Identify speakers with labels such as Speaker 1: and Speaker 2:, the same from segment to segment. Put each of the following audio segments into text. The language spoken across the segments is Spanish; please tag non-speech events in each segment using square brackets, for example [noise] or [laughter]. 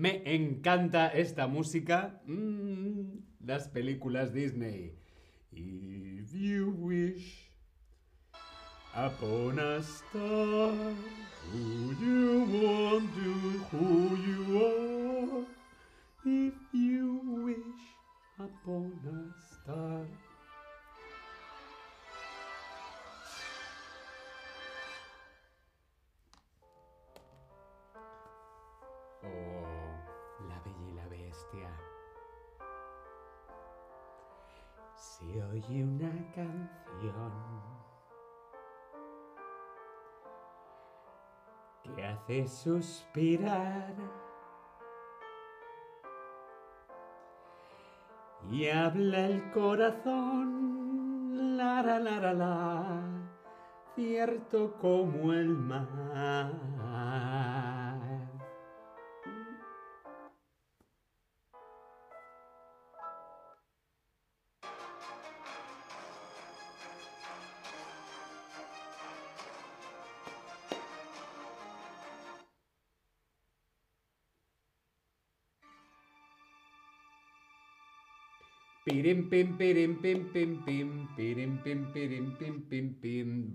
Speaker 1: Me encanta esta música. Mm, las películas Disney. If you wish upon a star, who you want to, who you are. Oye una canción que hace suspirar y habla el corazón, la la la la la, cierto como el mar.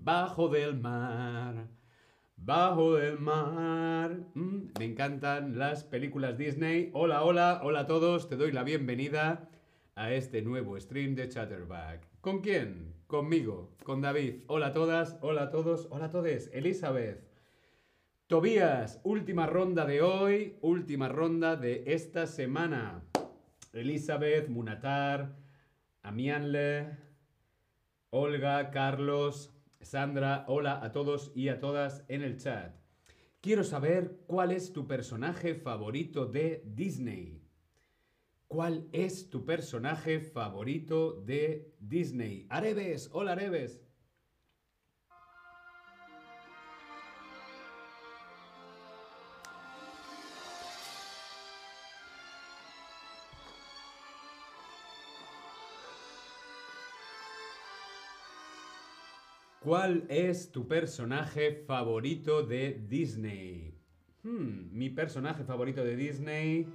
Speaker 1: Bajo del mar bajo del mar. Mm, me encantan las películas Disney. Hola hola hola a todos. Te doy la bienvenida a este nuevo stream de Chatterback. ¿con quién? conmigo con David. Hola a todas hola a todos hola a todos Elizabeth Tobías última ronda de hoy última ronda de esta semana Elizabeth, Munatar, Amianle, Olga, Carlos, Sandra, hola a todos y a todas en el chat. Quiero saber cuál es tu personaje favorito de Disney. ¿Cuál es tu personaje favorito de Disney? Areves, hola Areves. ¿Cuál es tu personaje favorito de Disney? Hmm, mi personaje favorito de Disney.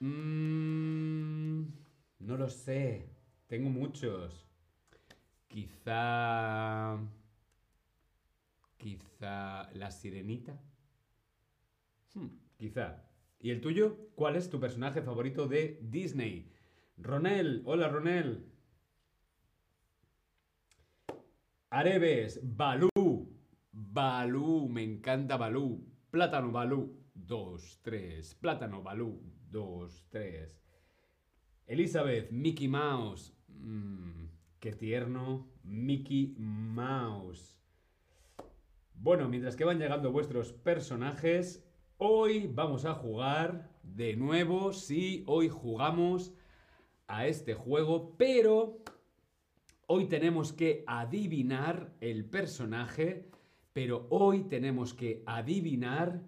Speaker 1: Mm, no lo sé. Tengo muchos. Quizá. Quizá la sirenita. Hmm, quizá. ¿Y el tuyo? ¿Cuál es tu personaje favorito de Disney? Ronel, hola Ronel. Areves, Balú. Balú, me encanta Balú. Plátano Balú. Dos, tres. Plátano Balú. Dos, tres. Elizabeth, Mickey Mouse. Mm, qué tierno. Mickey Mouse. Bueno, mientras que van llegando vuestros personajes, hoy vamos a jugar de nuevo. Sí, hoy jugamos a este juego, pero Hoy tenemos que adivinar el personaje, pero hoy tenemos que adivinar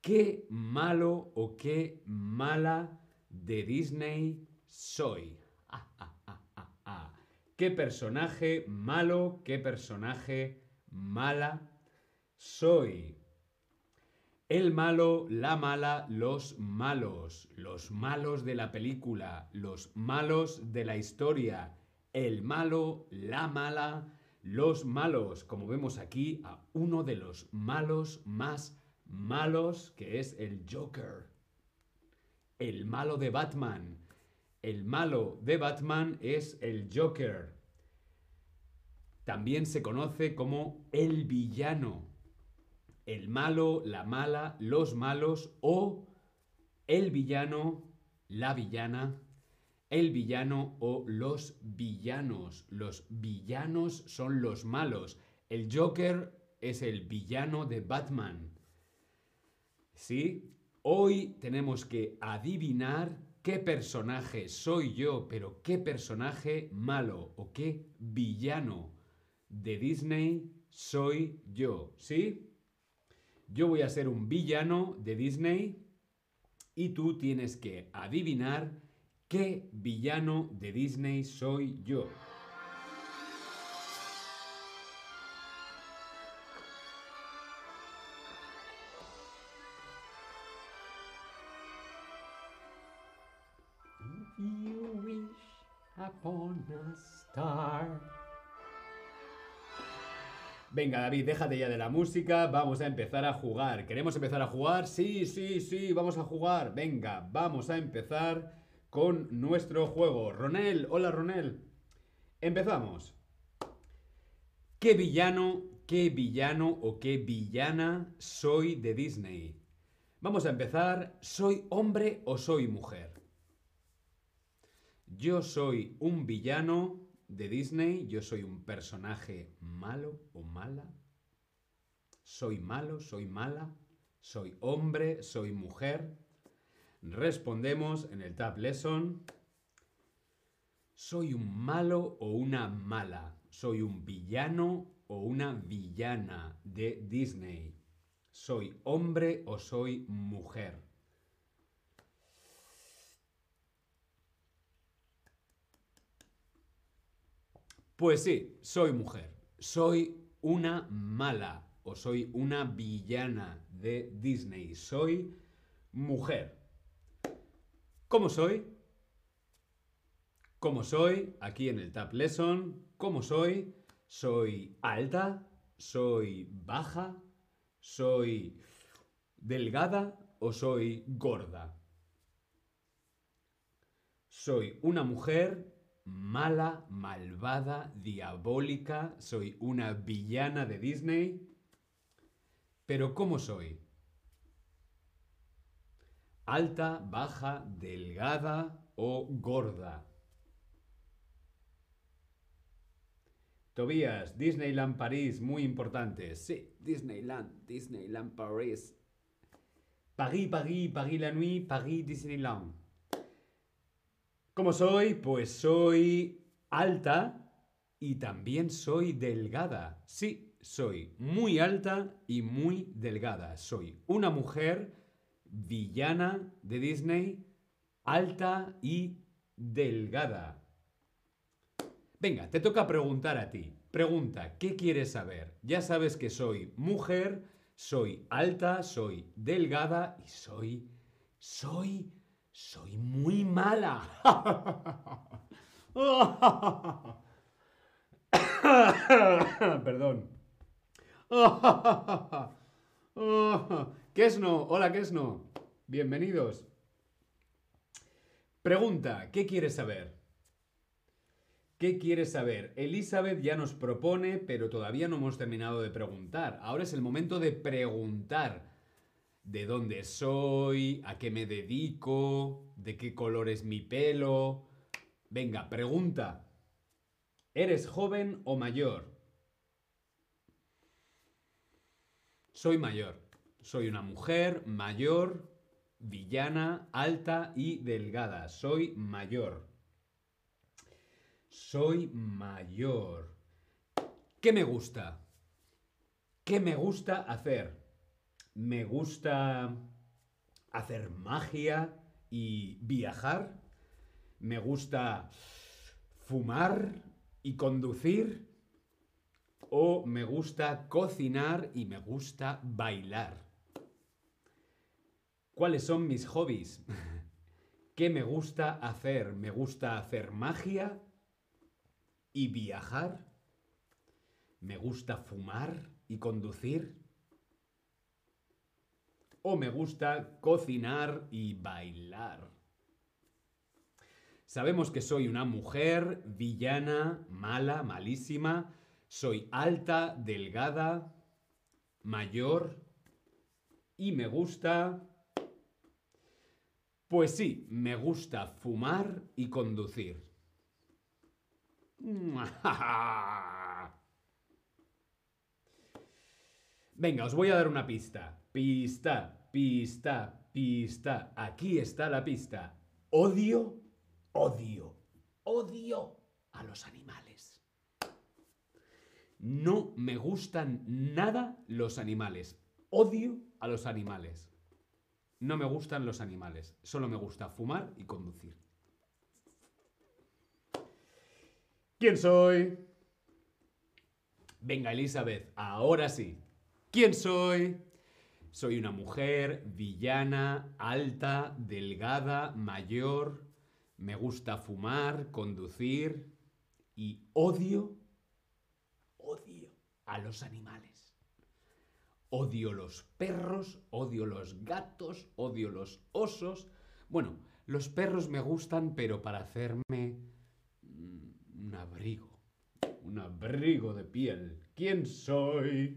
Speaker 1: qué malo o qué mala de Disney soy. Ah. [laughs] ¿Qué personaje malo, qué personaje mala soy? El malo, la mala, los malos, los malos de la película, los malos de la historia el malo, la mala, los malos, como vemos aquí a uno de los malos más malos, que es el Joker. El malo de Batman. El malo de Batman es el Joker. También se conoce como el villano. El malo, la mala, los malos o el villano, la villana, el villano o los villanos. Los villanos son los malos. El Joker es el villano de Batman. ¿Sí? Hoy tenemos que adivinar qué personaje soy yo, pero qué personaje malo o qué villano de Disney soy yo. ¿Sí? Yo voy a ser un villano de Disney y tú tienes que adivinar ¿Qué villano de Disney soy yo? Venga, David, déjate ya de la música, vamos a empezar a jugar. ¿Queremos empezar a jugar? Sí, sí, sí, vamos a jugar. Venga, vamos a empezar con nuestro juego. Ronel, hola Ronel. Empezamos. ¿Qué villano, qué villano o qué villana soy de Disney? Vamos a empezar. ¿Soy hombre o soy mujer? Yo soy un villano de Disney, yo soy un personaje malo o mala. Soy malo, soy mala, soy hombre, soy mujer. Respondemos en el Tab Lesson. ¿Soy un malo o una mala? ¿Soy un villano o una villana de Disney? ¿Soy hombre o soy mujer? Pues sí, soy mujer. Soy una mala o soy una villana de Disney. Soy mujer. ¿Cómo soy? ¿Cómo soy? Aquí en el Tab Lesson. ¿Cómo soy? Soy alta, soy baja, soy delgada o soy gorda. Soy una mujer mala, malvada, diabólica, soy una villana de Disney. Pero ¿cómo soy? Alta, baja, delgada o gorda. Tobías, Disneyland París, muy importante. Sí, Disneyland, Disneyland París. Paris, Paris, Paris la nuit, Paris, Disneyland. ¿Cómo soy? Pues soy alta y también soy delgada. Sí, soy muy alta y muy delgada. Soy una mujer villana de Disney, alta y delgada. Venga, te toca preguntar a ti. Pregunta, ¿qué quieres saber? Ya sabes que soy mujer, soy alta, soy delgada y soy... soy... soy muy mala. [laughs] Perdón. [laughs] Kesno, hola Kesno. Bienvenidos. Pregunta, ¿qué quieres saber? ¿Qué quieres saber? Elizabeth ya nos propone, pero todavía no hemos terminado de preguntar. Ahora es el momento de preguntar. ¿De dónde soy? ¿A qué me dedico? ¿De qué color es mi pelo? Venga, pregunta. ¿Eres joven o mayor? Soy mayor. Soy una mujer mayor, villana, alta y delgada. Soy mayor. Soy mayor. ¿Qué me gusta? ¿Qué me gusta hacer? Me gusta hacer magia y viajar. Me gusta fumar y conducir. O me gusta cocinar y me gusta bailar. ¿Cuáles son mis hobbies? ¿Qué me gusta hacer? Me gusta hacer magia y viajar. Me gusta fumar y conducir. O me gusta cocinar y bailar. Sabemos que soy una mujer villana, mala, malísima. Soy alta, delgada, mayor y me gusta pues sí, me gusta fumar y conducir. [laughs] Venga, os voy a dar una pista. Pista, pista, pista. Aquí está la pista. Odio, odio, odio a los animales. No me gustan nada los animales. Odio a los animales. No me gustan los animales, solo me gusta fumar y conducir. ¿Quién soy? Venga, Elizabeth, ahora sí. ¿Quién soy? Soy una mujer villana, alta, delgada, mayor. Me gusta fumar, conducir y odio, odio a los animales. Odio los perros, odio los gatos, odio los osos. Bueno, los perros me gustan, pero para hacerme mm, un abrigo. Un abrigo de piel. ¿Quién soy?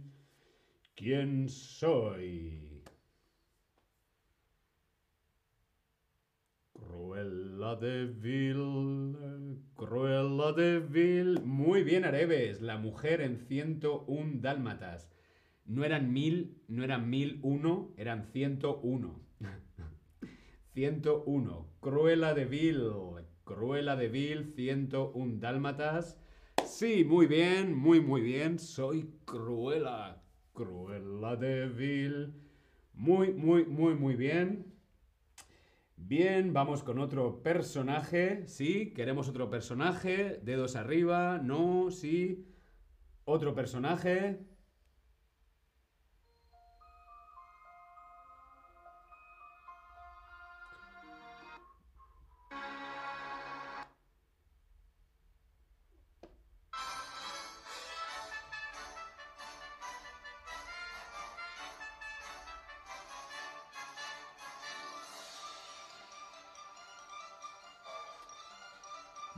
Speaker 1: ¿Quién soy? Cruella de Vil, Cruella de. Muy bien, Areves, la mujer en 101 dálmatas. No eran mil, no eran mil uno, eran 101. 101. Cruella de Vil, Cruella de Vil, 101 dálmatas. Sí, muy bien, muy, muy bien. Soy Cruella. Cruella de Vil. Muy, muy, muy, muy bien. Bien, vamos con otro personaje. Sí, queremos otro personaje. Dedos arriba. No, sí. Otro personaje.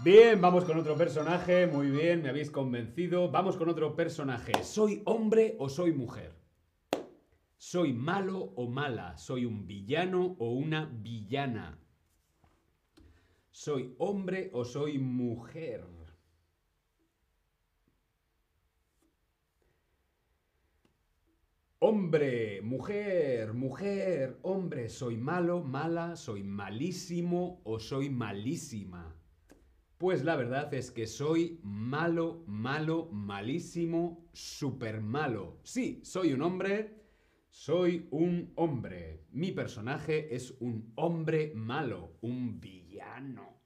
Speaker 1: Bien, vamos con otro personaje. Muy bien, me habéis convencido. Vamos con otro personaje. ¿Soy hombre o soy mujer? ¿Soy malo o mala? ¿Soy un villano o una villana? ¿Soy hombre o soy mujer? Hombre, mujer, mujer, hombre, ¿soy malo, mala, soy malísimo o soy malísima? Pues la verdad es que soy malo, malo, malísimo, súper malo. Sí, soy un hombre, soy un hombre. Mi personaje es un hombre malo, un villano.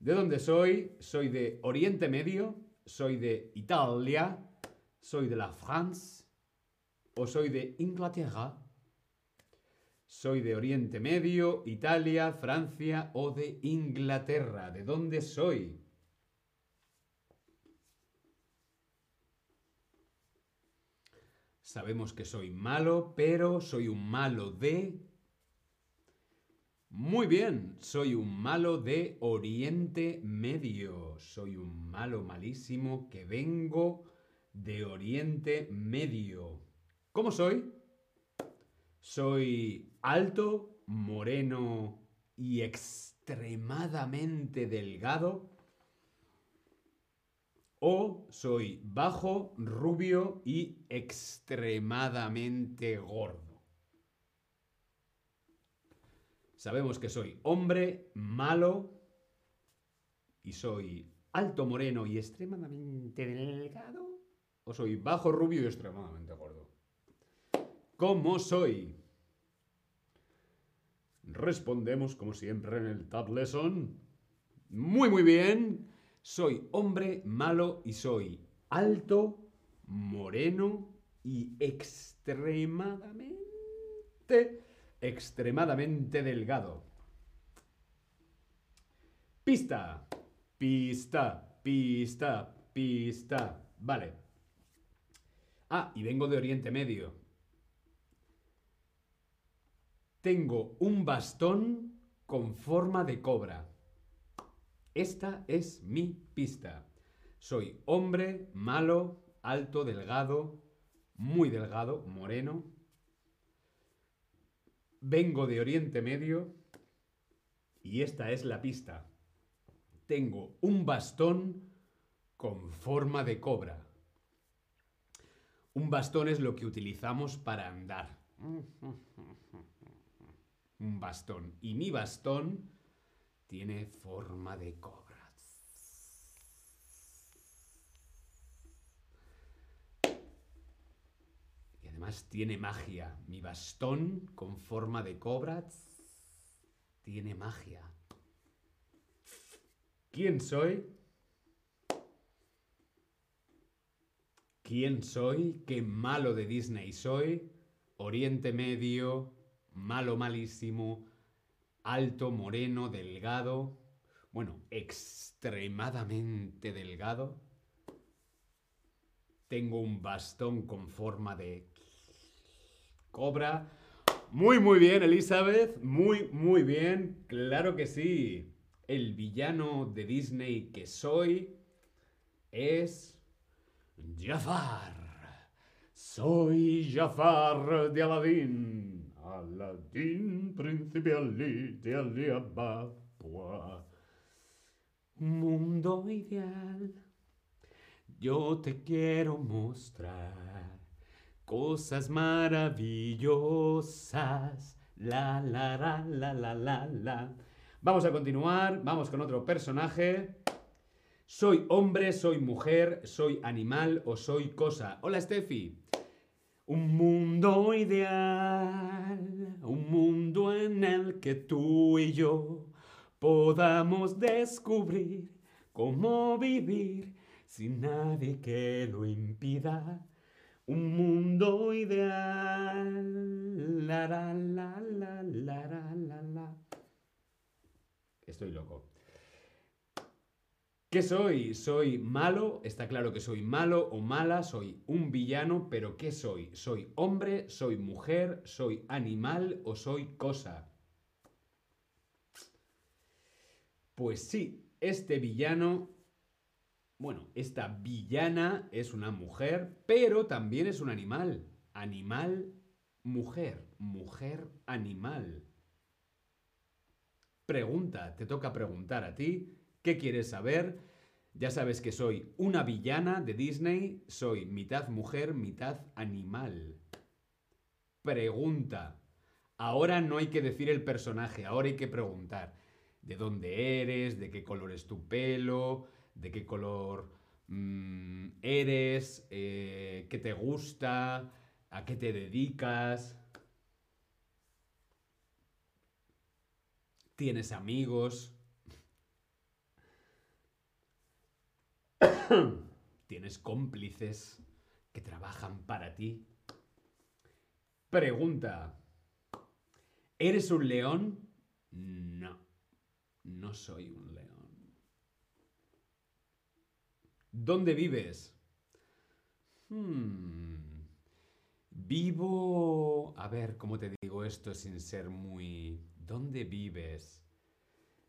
Speaker 1: ¿De dónde soy? Soy de Oriente Medio, soy de Italia, soy de la France o soy de Inglaterra. Soy de Oriente Medio, Italia, Francia o de Inglaterra. ¿De dónde soy? Sabemos que soy malo, pero soy un malo de... Muy bien, soy un malo de Oriente Medio. Soy un malo malísimo que vengo de Oriente Medio. ¿Cómo soy? Soy alto, moreno y extremadamente delgado. O soy bajo, rubio y extremadamente gordo. Sabemos que soy hombre, malo y soy alto, moreno y extremadamente delgado. O soy bajo, rubio y extremadamente gordo. ¿Cómo soy? Respondemos como siempre en el Tab Lesson. Muy, muy bien. Soy hombre malo y soy alto, moreno y extremadamente, extremadamente delgado. Pista, pista, pista, pista. Vale. Ah, y vengo de Oriente Medio tengo un bastón con forma de cobra. Esta es mi pista. Soy hombre, malo, alto, delgado, muy delgado, moreno. Vengo de Oriente Medio y esta es la pista. Tengo un bastón con forma de cobra. Un bastón es lo que utilizamos para andar un bastón. Y mi bastón tiene forma de cobra. Y además tiene magia. Mi bastón con forma de cobra tiene magia. ¿Quién soy? ¿Quién soy? ¿Qué malo de Disney soy? Oriente Medio, malo malísimo, alto, moreno, delgado, bueno, extremadamente delgado. Tengo un bastón con forma de cobra. Muy, muy bien, Elizabeth. Muy, muy bien. Claro que sí. El villano de Disney que soy es Jafar. Soy Jafar de Aladdin. Aladdin, príncipe Ali de Ali Mundo ideal. Yo te quiero mostrar cosas maravillosas. La la la la la la. Vamos a continuar, vamos con otro personaje. Soy hombre, soy mujer, soy animal o soy cosa. Hola, Steffi. Un mundo ideal, un mundo en el que tú y yo podamos descubrir cómo vivir sin nadie que lo impida. Un mundo ideal. La, la, la, la, la, la, la. Estoy loco. ¿Qué soy? ¿Soy malo? Está claro que soy malo o mala, soy un villano, pero ¿qué soy? ¿Soy hombre? ¿Soy mujer? ¿Soy animal o soy cosa? Pues sí, este villano, bueno, esta villana es una mujer, pero también es un animal. Animal, mujer, mujer, animal. Pregunta, te toca preguntar a ti. ¿Qué quieres saber? Ya sabes que soy una villana de Disney, soy mitad mujer, mitad animal. Pregunta. Ahora no hay que decir el personaje, ahora hay que preguntar. ¿De dónde eres? ¿De qué color es tu pelo? ¿De qué color mm, eres? Eh, ¿Qué te gusta? ¿A qué te dedicas? ¿Tienes amigos? [coughs] ¿Tienes cómplices que trabajan para ti? Pregunta. ¿Eres un león? No, no soy un león. ¿Dónde vives? Hmm. Vivo... A ver, ¿cómo te digo esto sin ser muy... ¿Dónde vives?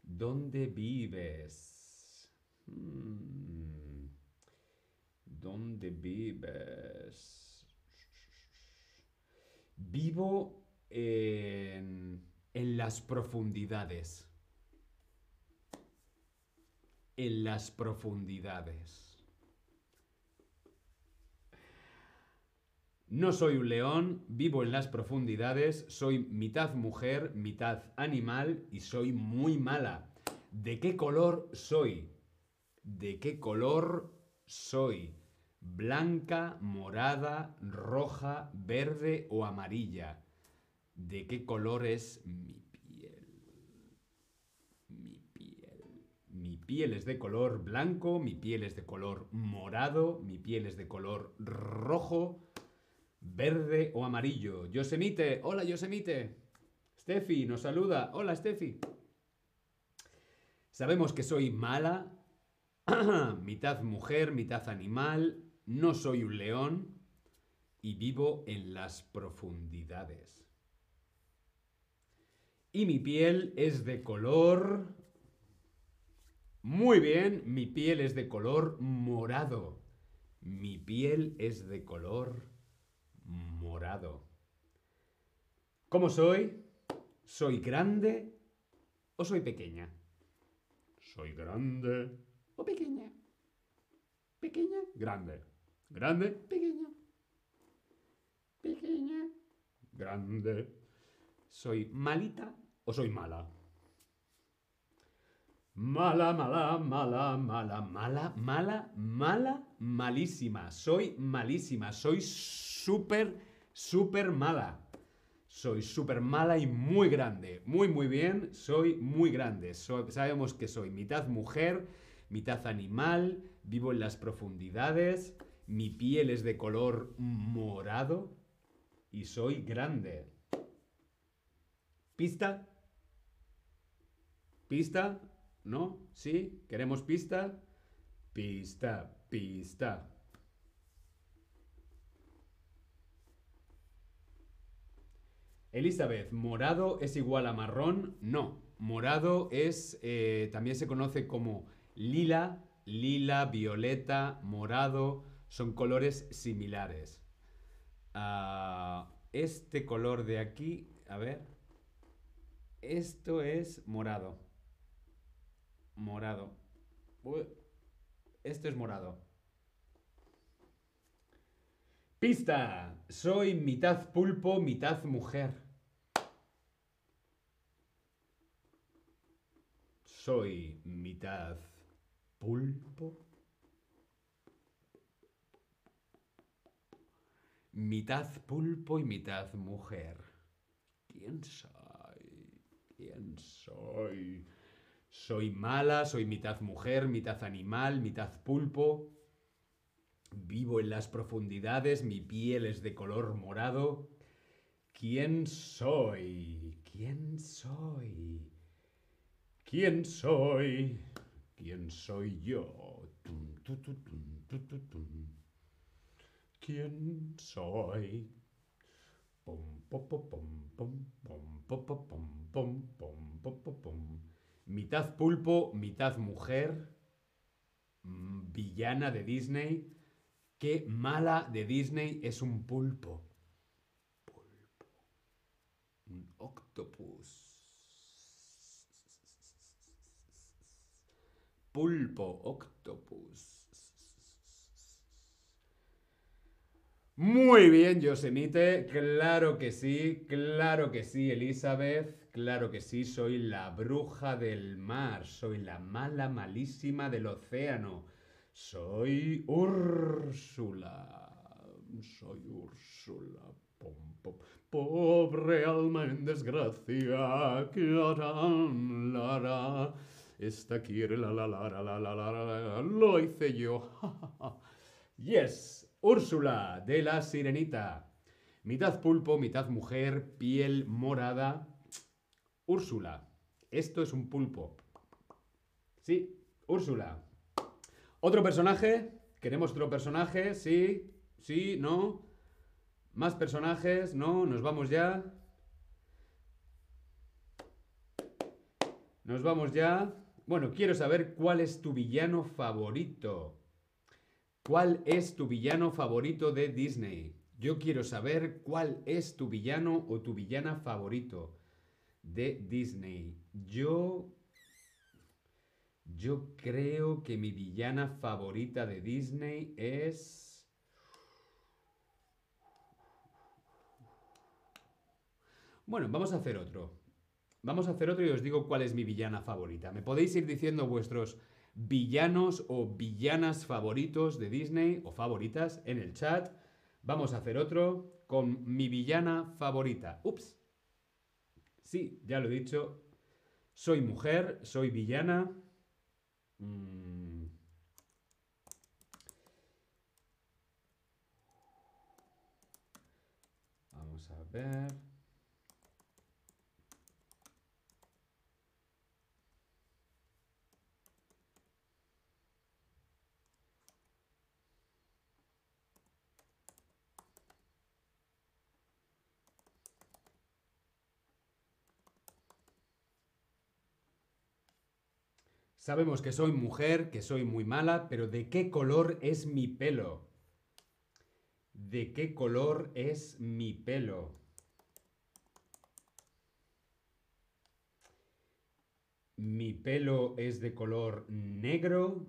Speaker 1: ¿Dónde vives? Hmm. ¿Dónde vives? Vivo en, en las profundidades. En las profundidades. No soy un león, vivo en las profundidades, soy mitad mujer, mitad animal y soy muy mala. ¿De qué color soy? ¿De qué color soy? Blanca, morada, roja, verde o amarilla. ¿De qué color es mi piel? Mi piel. Mi piel es de color blanco, mi piel es de color morado, mi piel es de color rojo, verde o amarillo. Yosemite, hola Yosemite. Steffi nos saluda. Hola Steffi. Sabemos que soy mala, [clears throat] mitad mujer, mitad animal, no soy un león y vivo en las profundidades. Y mi piel es de color... Muy bien, mi piel es de color morado. Mi piel es de color morado. ¿Cómo soy? ¿Soy grande o soy pequeña? ¿Soy grande o pequeña? Pequeña, grande. Grande, pequeña. Pequeña, grande. ¿Soy malita o soy mala? Mala, mala, mala, mala, mala, mala, mala, malísima. Soy malísima. Soy súper, súper mala. Soy súper mala y muy grande. Muy, muy bien. Soy muy grande. sabemos que soy mitad mujer, mitad animal. Vivo en las profundidades mi piel es de color morado y soy grande. ¿Pista? ¿Pista? ¿No? ¿Sí? ¿Queremos pista? Pista, pista. Elizabeth, ¿morado es igual a marrón? No. Morado es, eh, también se conoce como lila, lila, violeta, morado, son colores similares. Ah, este color de aquí, a ver, esto es morado. Morado. esto es morado. Pista. Soy mitad pulpo, mitad mujer. Soy mitad pulpo, mitad pulpo y mitad mujer. ¿Quién soy? ¿Quién soy? Soy mala, soy mitad mujer, mitad animal, mitad pulpo. Vivo en las profundidades, mi piel es de color morado. ¿Quién soy? ¿Quién soy? ¿Quién soy? ¿Quién soy yo? ¿Quién soy? Mitad pulpo, mitad mujer, villana de Disney. Qué mala de Disney es un pulpo. Pulpo. Un octopus. pulpo, octopus. Muy bien, Yosemite. Claro que sí, claro que sí, Elizabeth. Claro que sí, soy la bruja del mar. Soy la mala, malísima del océano. Soy Úrsula. Soy Úrsula. Pobre alma en desgracia, ¿qué harán? La, esta quiere la la la la la la la la lo hice yo. [laughs] yes, Úrsula de la Sirenita. Mitad pulpo, mitad mujer, piel morada. Úrsula. Esto es un pulpo. Sí, Úrsula. ¿Otro personaje? ¿Queremos otro personaje? Sí, sí, no. ¿Más personajes? No, nos vamos ya. Nos vamos ya. Bueno, quiero saber cuál es tu villano favorito. ¿Cuál es tu villano favorito de Disney? Yo quiero saber cuál es tu villano o tu villana favorito de Disney. Yo... Yo creo que mi villana favorita de Disney es... Bueno, vamos a hacer otro. Vamos a hacer otro y os digo cuál es mi villana favorita. Me podéis ir diciendo vuestros villanos o villanas favoritos de Disney o favoritas en el chat. Vamos a hacer otro con mi villana favorita. Ups. Sí, ya lo he dicho. Soy mujer, soy villana. Mm. Vamos a ver. Sabemos que soy mujer, que soy muy mala, pero ¿de qué color es mi pelo? ¿De qué color es mi pelo? Mi pelo es de color negro.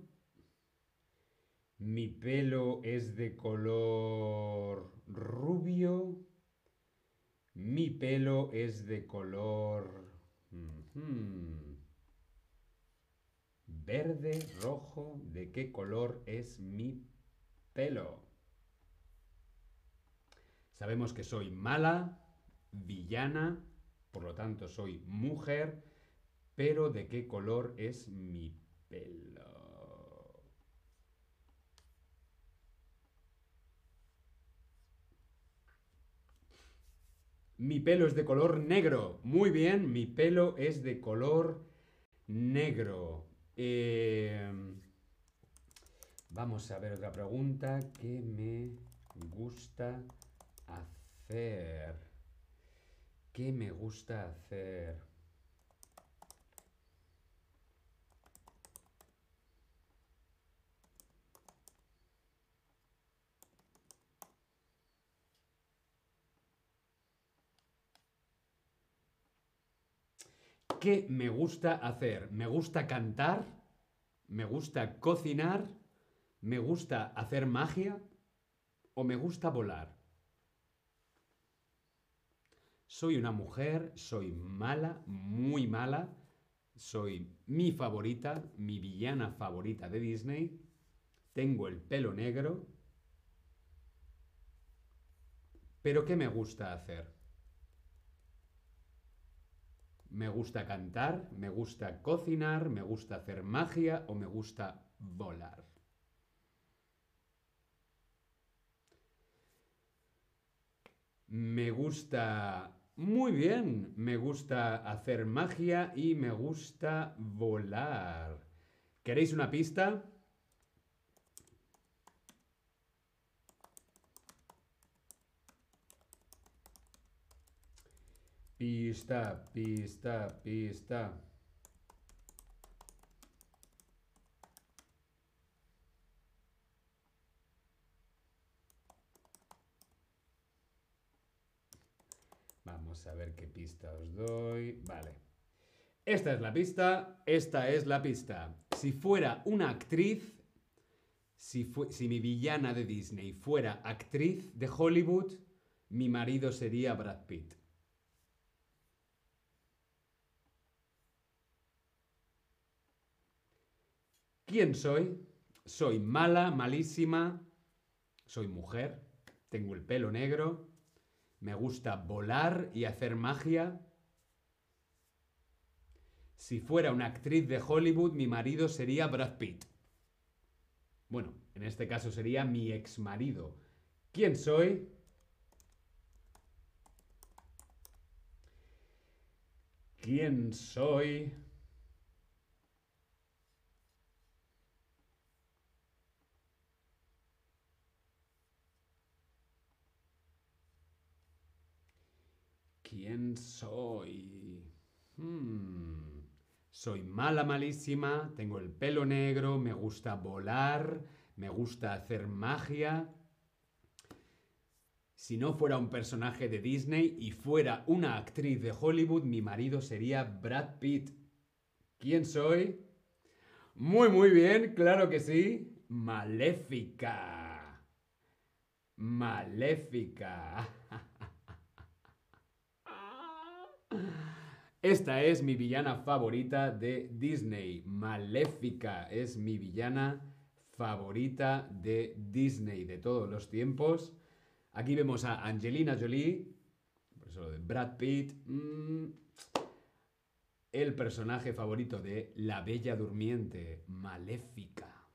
Speaker 1: Mi pelo es de color rubio. Mi pelo es de color... Verde, rojo, ¿de qué color es mi pelo? Sabemos que soy mala, villana, por lo tanto soy mujer, pero ¿de qué color es mi pelo? Mi pelo es de color negro. Muy bien, mi pelo es de color negro. Eh, vamos a ver otra pregunta. ¿Qué me gusta hacer? ¿Qué me gusta hacer? ¿Qué me gusta hacer? Me gusta cantar, me gusta cocinar, me gusta hacer magia o me gusta volar. Soy una mujer, soy mala, muy mala, soy mi favorita, mi villana favorita de Disney, tengo el pelo negro, pero ¿qué me gusta hacer? Me gusta cantar, me gusta cocinar, me gusta hacer magia o me gusta volar. Me gusta... Muy bien, me gusta hacer magia y me gusta volar. ¿Queréis una pista? Pista, pista, pista. Vamos a ver qué pista os doy. Vale. Esta es la pista, esta es la pista. Si fuera una actriz, si, si mi villana de Disney fuera actriz de Hollywood, mi marido sería Brad Pitt. ¿Quién soy? Soy mala, malísima, soy mujer, tengo el pelo negro, me gusta volar y hacer magia. Si fuera una actriz de Hollywood, mi marido sería Brad Pitt. Bueno, en este caso sería mi ex marido. ¿Quién soy? ¿Quién soy? ¿Quién soy? Hmm. Soy mala, malísima, tengo el pelo negro, me gusta volar, me gusta hacer magia. Si no fuera un personaje de Disney y fuera una actriz de Hollywood, mi marido sería Brad Pitt. ¿Quién soy? Muy, muy bien, claro que sí. Maléfica. Maléfica. [laughs] Esta es mi villana favorita de Disney. Maléfica es mi villana favorita de Disney de todos los tiempos. Aquí vemos a Angelina Jolie, por eso de Brad Pitt, mm, el personaje favorito de La Bella Durmiente, Maléfica.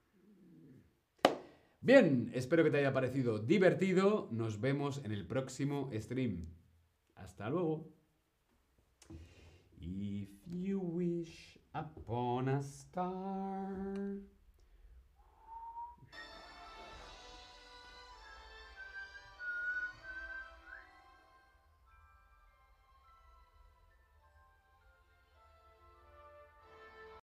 Speaker 1: Bien, espero que te haya parecido divertido. Nos vemos en el próximo stream. Hasta luego. If you wish upon a star